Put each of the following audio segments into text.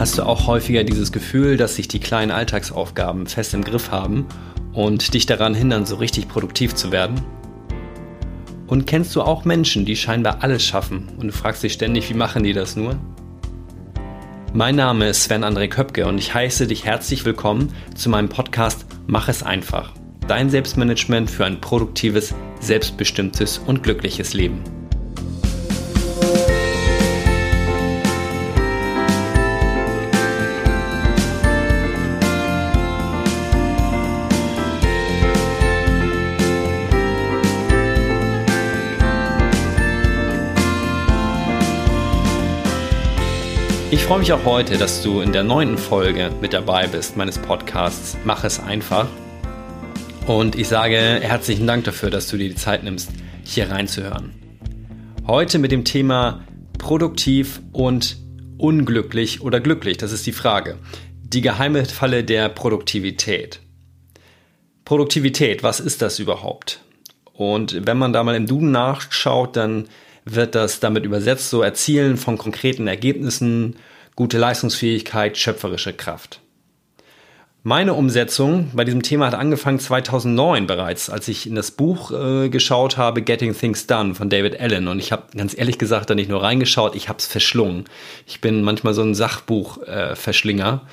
Hast du auch häufiger dieses Gefühl, dass sich die kleinen Alltagsaufgaben fest im Griff haben und dich daran hindern, so richtig produktiv zu werden? Und kennst du auch Menschen, die scheinbar alles schaffen und du fragst dich ständig, wie machen die das nur? Mein Name ist Sven André Köpke und ich heiße dich herzlich willkommen zu meinem Podcast Mach es einfach. Dein Selbstmanagement für ein produktives, selbstbestimmtes und glückliches Leben. Freue mich auch heute, dass du in der neunten Folge mit dabei bist meines Podcasts Mach es einfach. Und ich sage herzlichen Dank dafür, dass du dir die Zeit nimmst, hier reinzuhören. Heute mit dem Thema produktiv und unglücklich oder glücklich, das ist die Frage. Die geheime Falle der Produktivität. Produktivität, was ist das überhaupt? Und wenn man da mal im Duden nachschaut, dann wird das damit übersetzt, so Erzielen von konkreten Ergebnissen, gute Leistungsfähigkeit, schöpferische Kraft. Meine Umsetzung bei diesem Thema hat angefangen 2009 bereits, als ich in das Buch äh, geschaut habe, Getting Things Done von David Allen. Und ich habe ganz ehrlich gesagt da nicht nur reingeschaut, ich habe es verschlungen. Ich bin manchmal so ein Sachbuchverschlinger. Äh,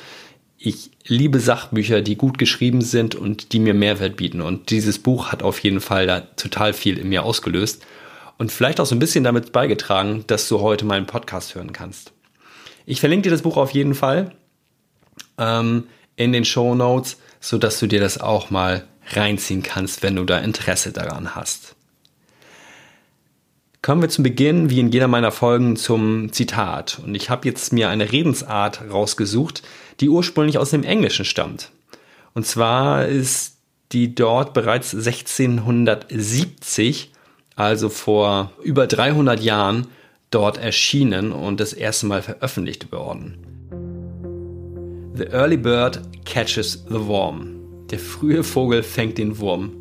ich liebe Sachbücher, die gut geschrieben sind und die mir Mehrwert bieten. Und dieses Buch hat auf jeden Fall da total viel in mir ausgelöst und vielleicht auch so ein bisschen damit beigetragen, dass du heute meinen Podcast hören kannst. Ich verlinke dir das Buch auf jeden Fall ähm, in den Show Notes, so dass du dir das auch mal reinziehen kannst, wenn du da Interesse daran hast. Kommen wir zum Beginn, wie in jeder meiner Folgen, zum Zitat. Und ich habe jetzt mir eine Redensart rausgesucht, die ursprünglich aus dem Englischen stammt. Und zwar ist die dort bereits 1670 also vor über 300 Jahren, dort erschienen und das erste Mal veröffentlicht worden. The early bird catches the worm. Der frühe Vogel fängt den Wurm.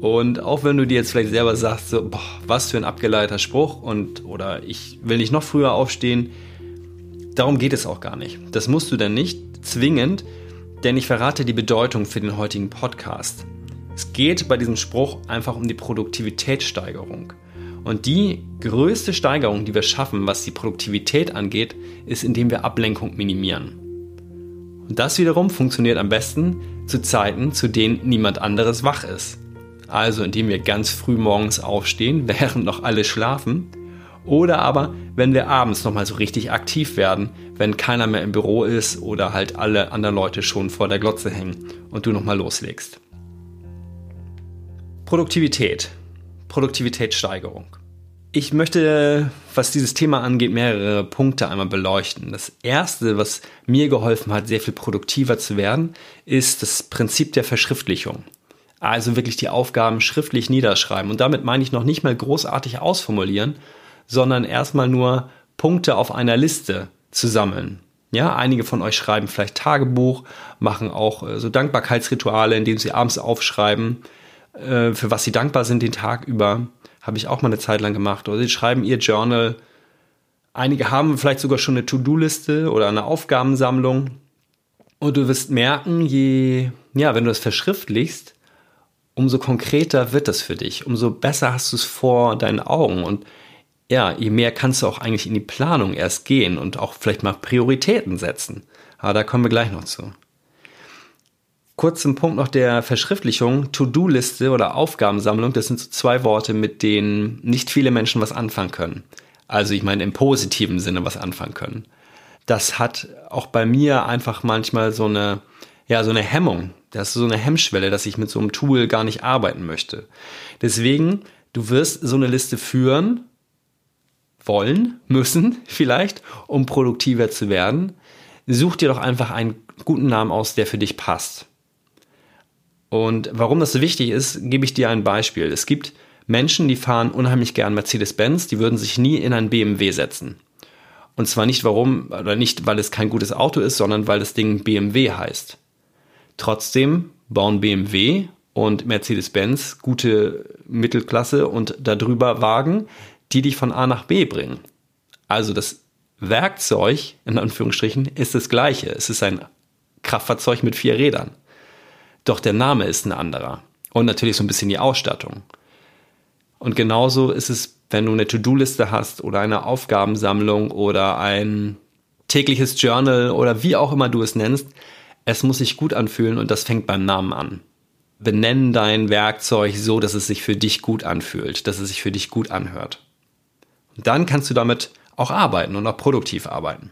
Und auch wenn du dir jetzt vielleicht selber sagst, so, boah, was für ein abgeleiteter Spruch und oder ich will nicht noch früher aufstehen, darum geht es auch gar nicht. Das musst du dann nicht zwingend, denn ich verrate die Bedeutung für den heutigen Podcast. Es geht bei diesem Spruch einfach um die Produktivitätssteigerung. Und die größte Steigerung, die wir schaffen, was die Produktivität angeht, ist, indem wir Ablenkung minimieren. Und das wiederum funktioniert am besten zu Zeiten, zu denen niemand anderes wach ist. Also indem wir ganz früh morgens aufstehen, während noch alle schlafen. Oder aber, wenn wir abends nochmal so richtig aktiv werden, wenn keiner mehr im Büro ist oder halt alle anderen Leute schon vor der Glotze hängen und du nochmal loslegst. Produktivität. Produktivitätssteigerung. Ich möchte, was dieses Thema angeht, mehrere Punkte einmal beleuchten. Das erste, was mir geholfen hat, sehr viel produktiver zu werden, ist das Prinzip der Verschriftlichung. Also wirklich die Aufgaben schriftlich niederschreiben. Und damit meine ich noch nicht mal großartig ausformulieren, sondern erstmal nur Punkte auf einer Liste zu sammeln. Ja, einige von euch schreiben vielleicht Tagebuch, machen auch äh, so Dankbarkeitsrituale, indem sie abends aufschreiben, äh, für was sie dankbar sind den Tag über. Habe ich auch mal eine Zeit lang gemacht. Oder sie schreiben ihr Journal. Einige haben vielleicht sogar schon eine To-Do-Liste oder eine Aufgabensammlung. Und du wirst merken, je, ja, wenn du das verschriftlichst, umso konkreter wird das für dich, umso besser hast du es vor deinen Augen und ja, je mehr kannst du auch eigentlich in die Planung erst gehen und auch vielleicht mal Prioritäten setzen. Aber da kommen wir gleich noch zu. Kurz zum Punkt noch der Verschriftlichung. To-Do-Liste oder Aufgabensammlung, das sind so zwei Worte, mit denen nicht viele Menschen was anfangen können. Also ich meine im positiven Sinne was anfangen können. Das hat auch bei mir einfach manchmal so eine, ja, so eine Hemmung. Das ist so eine Hemmschwelle, dass ich mit so einem Tool gar nicht arbeiten möchte. Deswegen, du wirst so eine Liste führen, wollen, müssen vielleicht, um produktiver zu werden. Such dir doch einfach einen guten Namen aus, der für dich passt. Und warum das so wichtig ist, gebe ich dir ein Beispiel. Es gibt Menschen, die fahren unheimlich gern Mercedes-Benz, die würden sich nie in ein BMW setzen. Und zwar nicht warum, oder nicht, weil es kein gutes Auto ist, sondern weil das Ding BMW heißt. Trotzdem bauen BMW und Mercedes-Benz gute Mittelklasse und darüber Wagen, die dich von A nach B bringen. Also das Werkzeug, in Anführungsstrichen, ist das gleiche. Es ist ein Kraftfahrzeug mit vier Rädern. Doch der Name ist ein anderer. Und natürlich so ein bisschen die Ausstattung. Und genauso ist es, wenn du eine To-Do-Liste hast oder eine Aufgabensammlung oder ein tägliches Journal oder wie auch immer du es nennst. Es muss sich gut anfühlen und das fängt beim Namen an. Benenn dein Werkzeug so, dass es sich für dich gut anfühlt, dass es sich für dich gut anhört. Und dann kannst du damit auch arbeiten und auch produktiv arbeiten.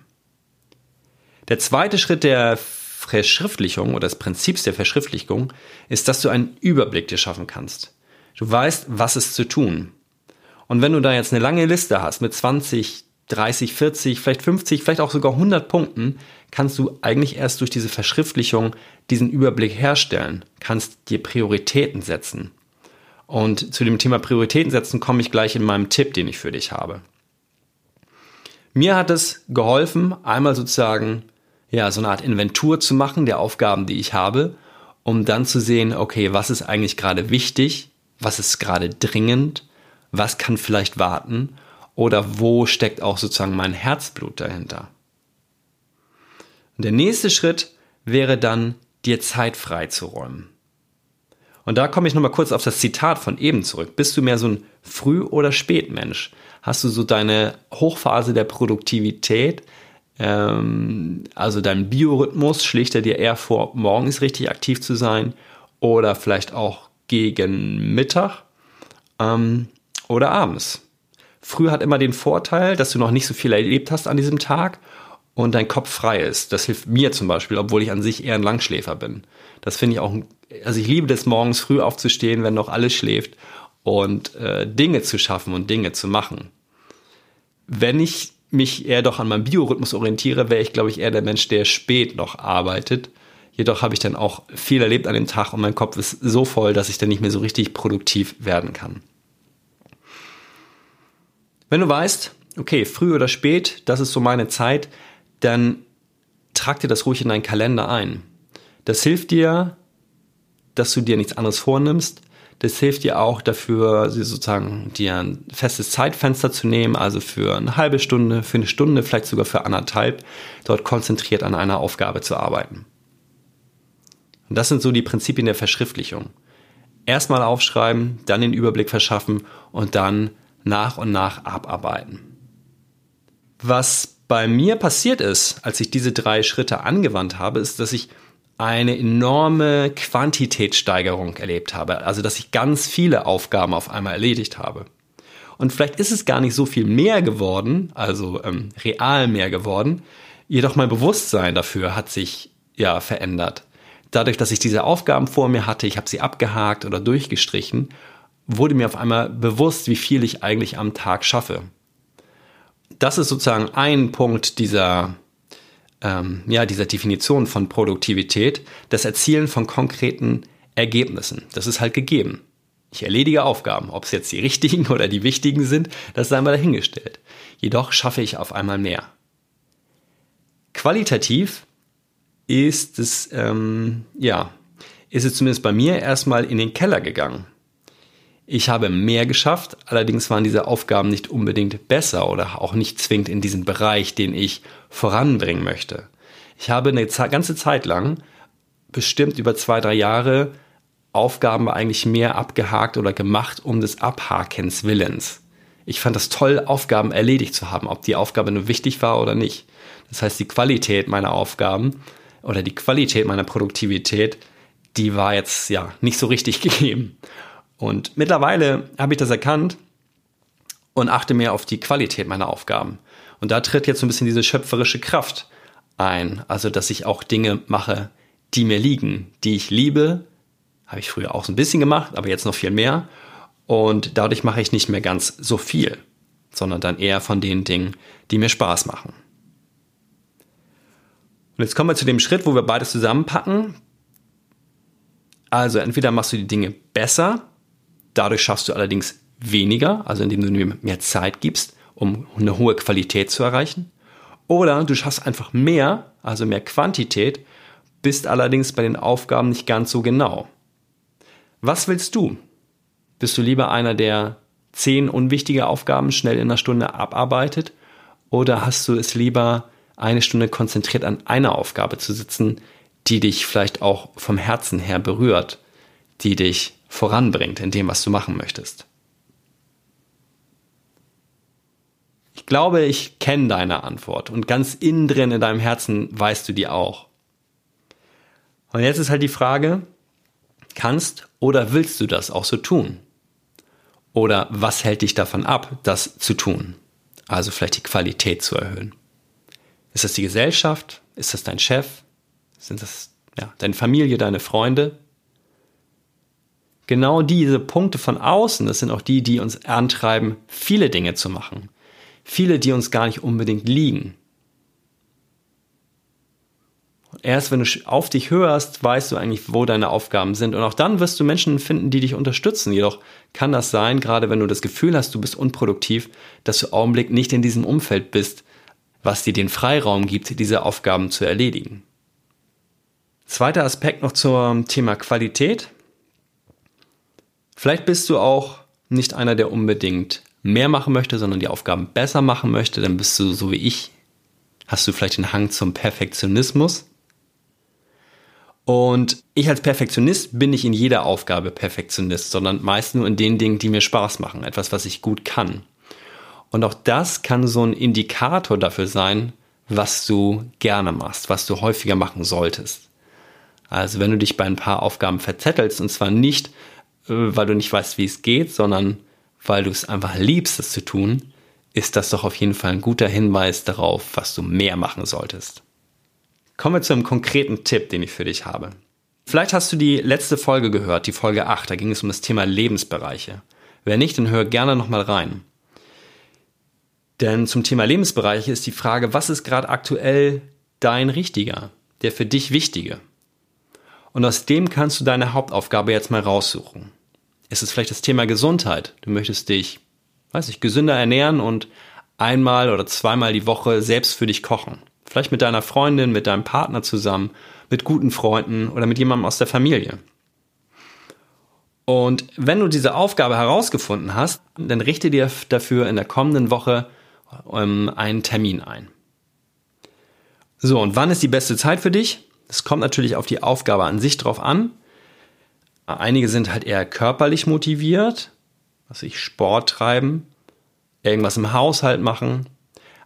Der zweite Schritt der Verschriftlichung oder des Prinzips der Verschriftlichung ist, dass du einen Überblick dir schaffen kannst. Du weißt, was ist zu tun. Und wenn du da jetzt eine lange Liste hast mit 20, 30, 40, vielleicht 50, vielleicht auch sogar 100 Punkten, kannst du eigentlich erst durch diese Verschriftlichung diesen Überblick herstellen, kannst dir Prioritäten setzen. Und zu dem Thema Prioritäten setzen komme ich gleich in meinem Tipp, den ich für dich habe. Mir hat es geholfen, einmal sozusagen ja, so eine Art Inventur zu machen der Aufgaben, die ich habe, um dann zu sehen, okay, was ist eigentlich gerade wichtig, was ist gerade dringend, was kann vielleicht warten oder wo steckt auch sozusagen mein Herzblut dahinter. Und der nächste Schritt wäre dann, dir Zeit freizuräumen. Und da komme ich nochmal kurz auf das Zitat von eben zurück. Bist du mehr so ein Früh- oder Spätmensch? Hast du so deine Hochphase der Produktivität, ähm, also dein Biorhythmus, schlägt er dir eher vor, morgens richtig aktiv zu sein oder vielleicht auch gegen Mittag ähm, oder abends? Früh hat immer den Vorteil, dass du noch nicht so viel erlebt hast an diesem Tag und dein Kopf frei ist. Das hilft mir zum Beispiel, obwohl ich an sich eher ein Langschläfer bin. Das finde ich auch, also ich liebe das morgens früh aufzustehen, wenn noch alles schläft und äh, Dinge zu schaffen und Dinge zu machen. Wenn ich mich eher doch an meinem Biorhythmus orientiere, wäre ich, glaube ich, eher der Mensch, der spät noch arbeitet. Jedoch habe ich dann auch viel erlebt an dem Tag und mein Kopf ist so voll, dass ich dann nicht mehr so richtig produktiv werden kann. Wenn du weißt, okay, früh oder spät, das ist so meine Zeit, dann trag dir das ruhig in deinen Kalender ein. Das hilft dir, dass du dir nichts anderes vornimmst. Das hilft dir auch dafür, sozusagen dir ein festes Zeitfenster zu nehmen, also für eine halbe Stunde, für eine Stunde, vielleicht sogar für anderthalb, dort konzentriert an einer Aufgabe zu arbeiten. Und das sind so die Prinzipien der Verschriftlichung. Erstmal aufschreiben, dann den Überblick verschaffen und dann nach und nach abarbeiten. Was bei mir passiert ist, als ich diese drei Schritte angewandt habe, ist, dass ich eine enorme Quantitätssteigerung erlebt habe. Also, dass ich ganz viele Aufgaben auf einmal erledigt habe. Und vielleicht ist es gar nicht so viel mehr geworden, also ähm, real mehr geworden. Jedoch mein Bewusstsein dafür hat sich ja verändert. Dadurch, dass ich diese Aufgaben vor mir hatte, ich habe sie abgehakt oder durchgestrichen, wurde mir auf einmal bewusst, wie viel ich eigentlich am Tag schaffe das ist sozusagen ein Punkt dieser, ähm, ja, dieser Definition von Produktivität, das Erzielen von konkreten Ergebnissen. Das ist halt gegeben. Ich erledige Aufgaben, ob es jetzt die richtigen oder die wichtigen sind, das sei mal dahingestellt. Jedoch schaffe ich auf einmal mehr. Qualitativ ist es, ähm, ja, ist es zumindest bei mir erstmal in den Keller gegangen. Ich habe mehr geschafft, allerdings waren diese Aufgaben nicht unbedingt besser oder auch nicht zwingend in diesem Bereich, den ich voranbringen möchte. Ich habe eine ganze Zeit lang, bestimmt über zwei, drei Jahre, Aufgaben eigentlich mehr abgehakt oder gemacht um des Abhakens Willens. Ich fand das toll, Aufgaben erledigt zu haben, ob die Aufgabe nur wichtig war oder nicht. Das heißt, die Qualität meiner Aufgaben oder die Qualität meiner Produktivität, die war jetzt ja nicht so richtig gegeben. Und mittlerweile habe ich das erkannt und achte mehr auf die Qualität meiner Aufgaben. Und da tritt jetzt so ein bisschen diese schöpferische Kraft ein. Also, dass ich auch Dinge mache, die mir liegen, die ich liebe. Habe ich früher auch so ein bisschen gemacht, aber jetzt noch viel mehr. Und dadurch mache ich nicht mehr ganz so viel, sondern dann eher von den Dingen, die mir Spaß machen. Und jetzt kommen wir zu dem Schritt, wo wir beides zusammenpacken. Also entweder machst du die Dinge besser Dadurch schaffst du allerdings weniger, also indem du mir mehr Zeit gibst, um eine hohe Qualität zu erreichen. Oder du schaffst einfach mehr, also mehr Quantität, bist allerdings bei den Aufgaben nicht ganz so genau. Was willst du? Bist du lieber einer, der zehn unwichtige Aufgaben schnell in einer Stunde abarbeitet? Oder hast du es lieber, eine Stunde konzentriert an einer Aufgabe zu sitzen, die dich vielleicht auch vom Herzen her berührt, die dich voranbringt in dem, was du machen möchtest? Ich glaube, ich kenne deine Antwort und ganz innen drin in deinem Herzen weißt du die auch. Und jetzt ist halt die Frage, kannst oder willst du das auch so tun? Oder was hält dich davon ab, das zu tun? Also vielleicht die Qualität zu erhöhen. Ist das die Gesellschaft? Ist das dein Chef? Sind das ja, deine Familie, deine Freunde? Genau diese Punkte von außen, das sind auch die, die uns antreiben, viele Dinge zu machen. Viele, die uns gar nicht unbedingt liegen. Erst wenn du auf dich hörst, weißt du eigentlich, wo deine Aufgaben sind. Und auch dann wirst du Menschen finden, die dich unterstützen. Jedoch kann das sein, gerade wenn du das Gefühl hast, du bist unproduktiv, dass du im Augenblick nicht in diesem Umfeld bist, was dir den Freiraum gibt, diese Aufgaben zu erledigen. Zweiter Aspekt noch zum Thema Qualität. Vielleicht bist du auch nicht einer, der unbedingt mehr machen möchte, sondern die Aufgaben besser machen möchte. Dann bist du so wie ich. Hast du vielleicht den Hang zum Perfektionismus? Und ich als Perfektionist bin nicht in jeder Aufgabe Perfektionist, sondern meist nur in den Dingen, die mir Spaß machen, etwas, was ich gut kann. Und auch das kann so ein Indikator dafür sein, was du gerne machst, was du häufiger machen solltest. Also wenn du dich bei ein paar Aufgaben verzettelst, und zwar nicht, weil du nicht weißt, wie es geht, sondern weil du es einfach liebst, es zu tun, ist das doch auf jeden Fall ein guter Hinweis darauf, was du mehr machen solltest. Kommen wir zu einem konkreten Tipp, den ich für dich habe. Vielleicht hast du die letzte Folge gehört, die Folge 8, da ging es um das Thema Lebensbereiche. Wer nicht, dann hör gerne nochmal rein. Denn zum Thema Lebensbereiche ist die Frage, was ist gerade aktuell dein Richtiger, der für dich Wichtige? Und aus dem kannst du deine Hauptaufgabe jetzt mal raussuchen. Es ist vielleicht das Thema Gesundheit. Du möchtest dich, weiß ich, gesünder ernähren und einmal oder zweimal die Woche selbst für dich kochen. Vielleicht mit deiner Freundin, mit deinem Partner zusammen, mit guten Freunden oder mit jemandem aus der Familie. Und wenn du diese Aufgabe herausgefunden hast, dann richte dir dafür in der kommenden Woche ähm, einen Termin ein. So, und wann ist die beste Zeit für dich? Es kommt natürlich auf die Aufgabe an sich drauf an. Einige sind halt eher körperlich motiviert, was ich Sport treiben, irgendwas im Haushalt machen.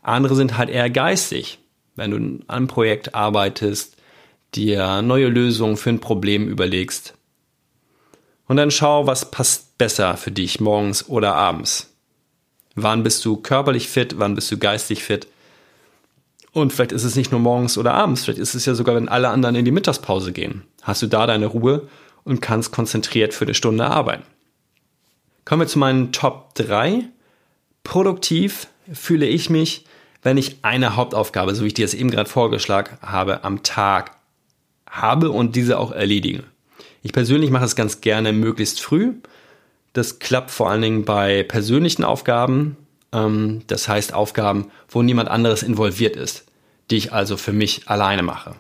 Andere sind halt eher geistig, wenn du an einem Projekt arbeitest, dir neue Lösungen für ein Problem überlegst. Und dann schau, was passt besser für dich morgens oder abends. Wann bist du körperlich fit, wann bist du geistig fit? Und vielleicht ist es nicht nur morgens oder abends, vielleicht ist es ja sogar, wenn alle anderen in die Mittagspause gehen. Hast du da deine Ruhe und kannst konzentriert für eine Stunde arbeiten. Kommen wir zu meinen Top 3. Produktiv fühle ich mich, wenn ich eine Hauptaufgabe, so wie ich dir das eben gerade vorgeschlagen habe, am Tag habe und diese auch erledige. Ich persönlich mache es ganz gerne möglichst früh. Das klappt vor allen Dingen bei persönlichen Aufgaben. Ähm, das heißt Aufgaben, wo niemand anderes involviert ist, die ich also für mich alleine mache.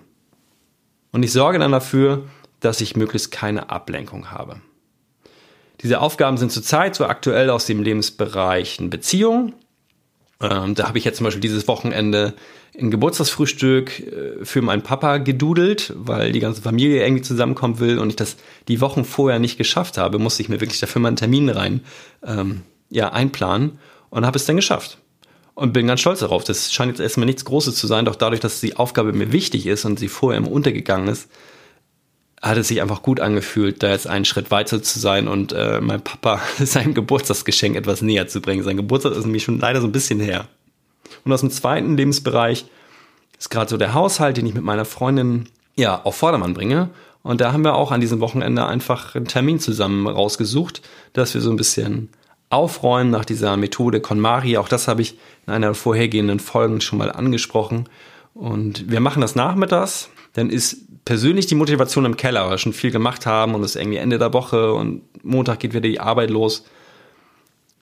Und ich sorge dann dafür, dass ich möglichst keine Ablenkung habe. Diese Aufgaben sind zurzeit so aktuell aus dem Lebensbereich Beziehung, ähm, da habe ich jetzt zum Beispiel dieses Wochenende ein Geburtstagsfrühstück äh, für meinen Papa gedudelt, weil die ganze Familie irgendwie zusammenkommen will und ich das die Wochen vorher nicht geschafft habe, musste ich mir wirklich dafür mal einen Termin rein ähm, ja, einplanen und habe es dann geschafft. Und bin ganz stolz darauf. Das scheint jetzt erstmal nichts Großes zu sein, doch dadurch, dass die Aufgabe mir wichtig ist und sie vorher immer untergegangen ist, hat es sich einfach gut angefühlt, da jetzt einen Schritt weiter zu sein und äh, mein Papa sein Geburtstagsgeschenk etwas näher zu bringen. Sein Geburtstag ist nämlich schon leider so ein bisschen her. Und aus dem zweiten Lebensbereich ist gerade so der Haushalt, den ich mit meiner Freundin ja auf Vordermann bringe. Und da haben wir auch an diesem Wochenende einfach einen Termin zusammen rausgesucht, dass wir so ein bisschen aufräumen nach dieser Methode KonMari. Auch das habe ich in einer vorhergehenden Folge schon mal angesprochen. Und wir machen das nachmittags. Dann ist persönlich die Motivation im Keller, weil wir schon viel gemacht haben und es ist irgendwie Ende der Woche und Montag geht wieder die Arbeit los.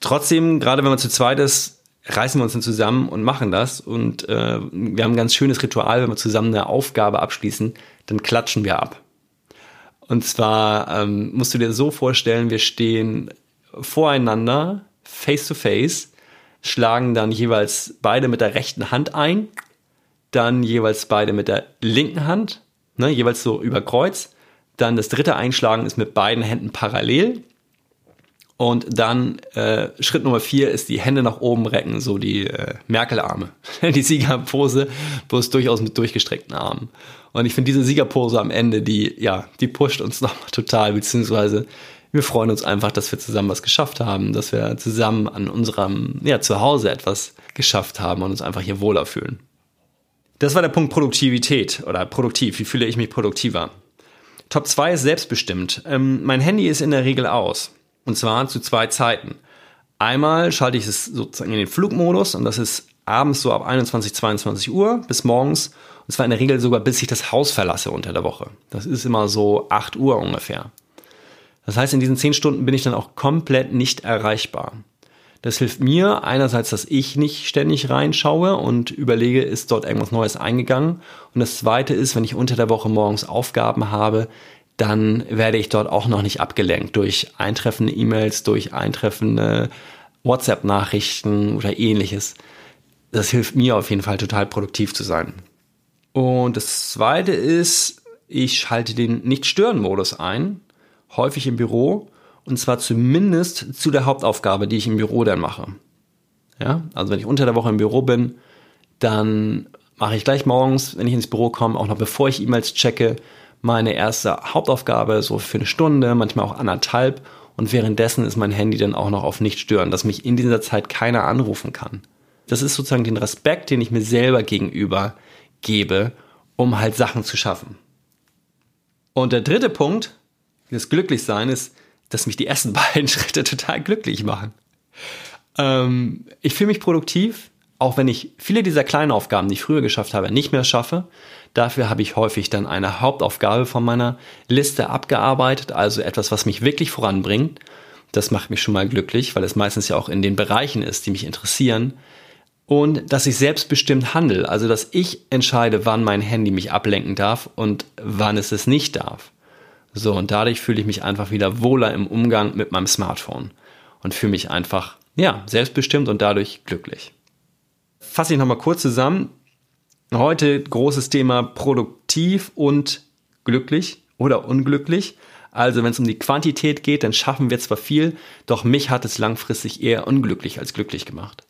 Trotzdem, gerade wenn man zu zweit ist, reißen wir uns dann zusammen und machen das. Und äh, wir haben ein ganz schönes Ritual, wenn wir zusammen eine Aufgabe abschließen, dann klatschen wir ab. Und zwar ähm, musst du dir so vorstellen, wir stehen voreinander, face to face, schlagen dann jeweils beide mit der rechten Hand ein, dann jeweils beide mit der linken Hand, ne, jeweils so über Kreuz. Dann das dritte Einschlagen ist mit beiden Händen parallel. Und dann äh, Schritt Nummer vier ist die Hände nach oben recken, so die äh, Merkel-Arme. die Siegerpose, bloß durchaus mit durchgestreckten Armen. Und ich finde diese Siegerpose am Ende, die, ja, die pusht uns nochmal total, beziehungsweise wir freuen uns einfach, dass wir zusammen was geschafft haben, dass wir zusammen an unserem ja, Zuhause etwas geschafft haben und uns einfach hier wohler fühlen. Das war der Punkt Produktivität oder produktiv. Wie fühle ich mich produktiver? Top 2 ist selbstbestimmt. Ähm, mein Handy ist in der Regel aus. Und zwar zu zwei Zeiten. Einmal schalte ich es sozusagen in den Flugmodus und das ist abends so ab 21, 22 Uhr bis morgens. Und zwar in der Regel sogar bis ich das Haus verlasse unter der Woche. Das ist immer so 8 Uhr ungefähr. Das heißt, in diesen 10 Stunden bin ich dann auch komplett nicht erreichbar. Das hilft mir einerseits, dass ich nicht ständig reinschaue und überlege, ist dort irgendwas Neues eingegangen. Und das zweite ist, wenn ich unter der Woche morgens Aufgaben habe, dann werde ich dort auch noch nicht abgelenkt durch eintreffende E-Mails, durch eintreffende WhatsApp-Nachrichten oder ähnliches. Das hilft mir auf jeden Fall total produktiv zu sein. Und das zweite ist, ich schalte den Nicht-Stören-Modus ein, häufig im Büro, und zwar zumindest zu der Hauptaufgabe, die ich im Büro dann mache. Ja, also wenn ich unter der Woche im Büro bin, dann mache ich gleich morgens, wenn ich ins Büro komme, auch noch bevor ich E-Mails checke, meine erste Hauptaufgabe, so für eine Stunde, manchmal auch anderthalb. Und währenddessen ist mein Handy dann auch noch auf nicht stören, dass mich in dieser Zeit keiner anrufen kann. Das ist sozusagen den Respekt, den ich mir selber gegenüber gebe, um halt Sachen zu schaffen. Und der dritte Punkt, das Glücklichsein, ist, dass mich die ersten beiden Schritte total glücklich machen. Ähm, ich fühle mich produktiv, auch wenn ich viele dieser kleinen Aufgaben, die ich früher geschafft habe, nicht mehr schaffe, dafür habe ich häufig dann eine Hauptaufgabe von meiner Liste abgearbeitet, also etwas, was mich wirklich voranbringt. Das macht mich schon mal glücklich, weil es meistens ja auch in den Bereichen ist, die mich interessieren. Und dass ich selbstbestimmt handle, also dass ich entscheide, wann mein Handy mich ablenken darf und wann es es nicht darf. So, und dadurch fühle ich mich einfach wieder wohler im Umgang mit meinem Smartphone und fühle mich einfach, ja, selbstbestimmt und dadurch glücklich fasse ich nochmal kurz zusammen. Heute großes Thema produktiv und glücklich oder unglücklich. Also wenn es um die Quantität geht, dann schaffen wir zwar viel, doch mich hat es langfristig eher unglücklich als glücklich gemacht.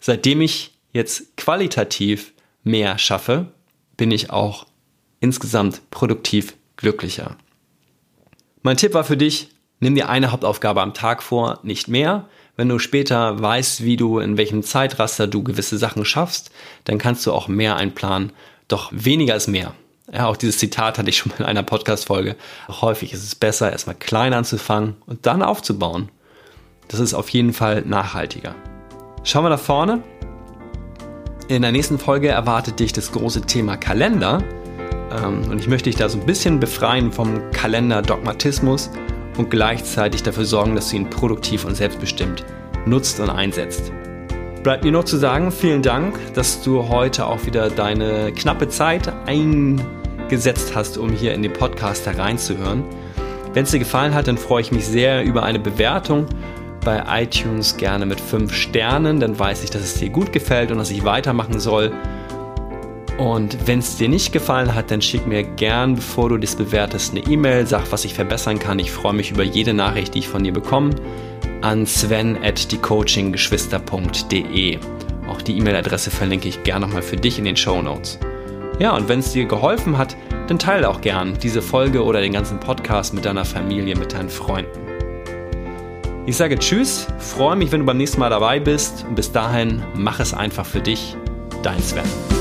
Seitdem ich jetzt qualitativ mehr schaffe, bin ich auch insgesamt produktiv glücklicher. Mein Tipp war für dich, nimm dir eine Hauptaufgabe am Tag vor, nicht mehr. Wenn du später weißt, wie du in welchem Zeitraster du gewisse Sachen schaffst, dann kannst du auch mehr einplanen. Doch weniger ist mehr. Ja, auch dieses Zitat hatte ich schon mal in einer Podcast-Folge. Häufig ist es besser, erstmal klein anzufangen und dann aufzubauen. Das ist auf jeden Fall nachhaltiger. Schauen wir nach vorne. In der nächsten Folge erwartet dich das große Thema Kalender. Ähm, und ich möchte dich da so ein bisschen befreien vom Kalender-Dogmatismus und gleichzeitig dafür sorgen, dass du ihn produktiv und selbstbestimmt nutzt und einsetzt. Bleibt mir noch zu sagen, vielen Dank, dass du heute auch wieder deine knappe Zeit eingesetzt hast, um hier in den Podcast hereinzuhören. Wenn es dir gefallen hat, dann freue ich mich sehr über eine Bewertung bei iTunes gerne mit 5 Sternen, dann weiß ich, dass es dir gut gefällt und dass ich weitermachen soll. Und wenn es dir nicht gefallen hat, dann schick mir gern, bevor du das bewertest, eine E-Mail, sag, was ich verbessern kann. Ich freue mich über jede Nachricht, die ich von dir bekomme, an sven at diecoachinggeschwister.de. Auch die E-Mail-Adresse verlinke ich gern nochmal für dich in den Show Notes. Ja, und wenn es dir geholfen hat, dann teile auch gern diese Folge oder den ganzen Podcast mit deiner Familie, mit deinen Freunden. Ich sage Tschüss, freue mich, wenn du beim nächsten Mal dabei bist und bis dahin mach es einfach für dich. Dein Sven.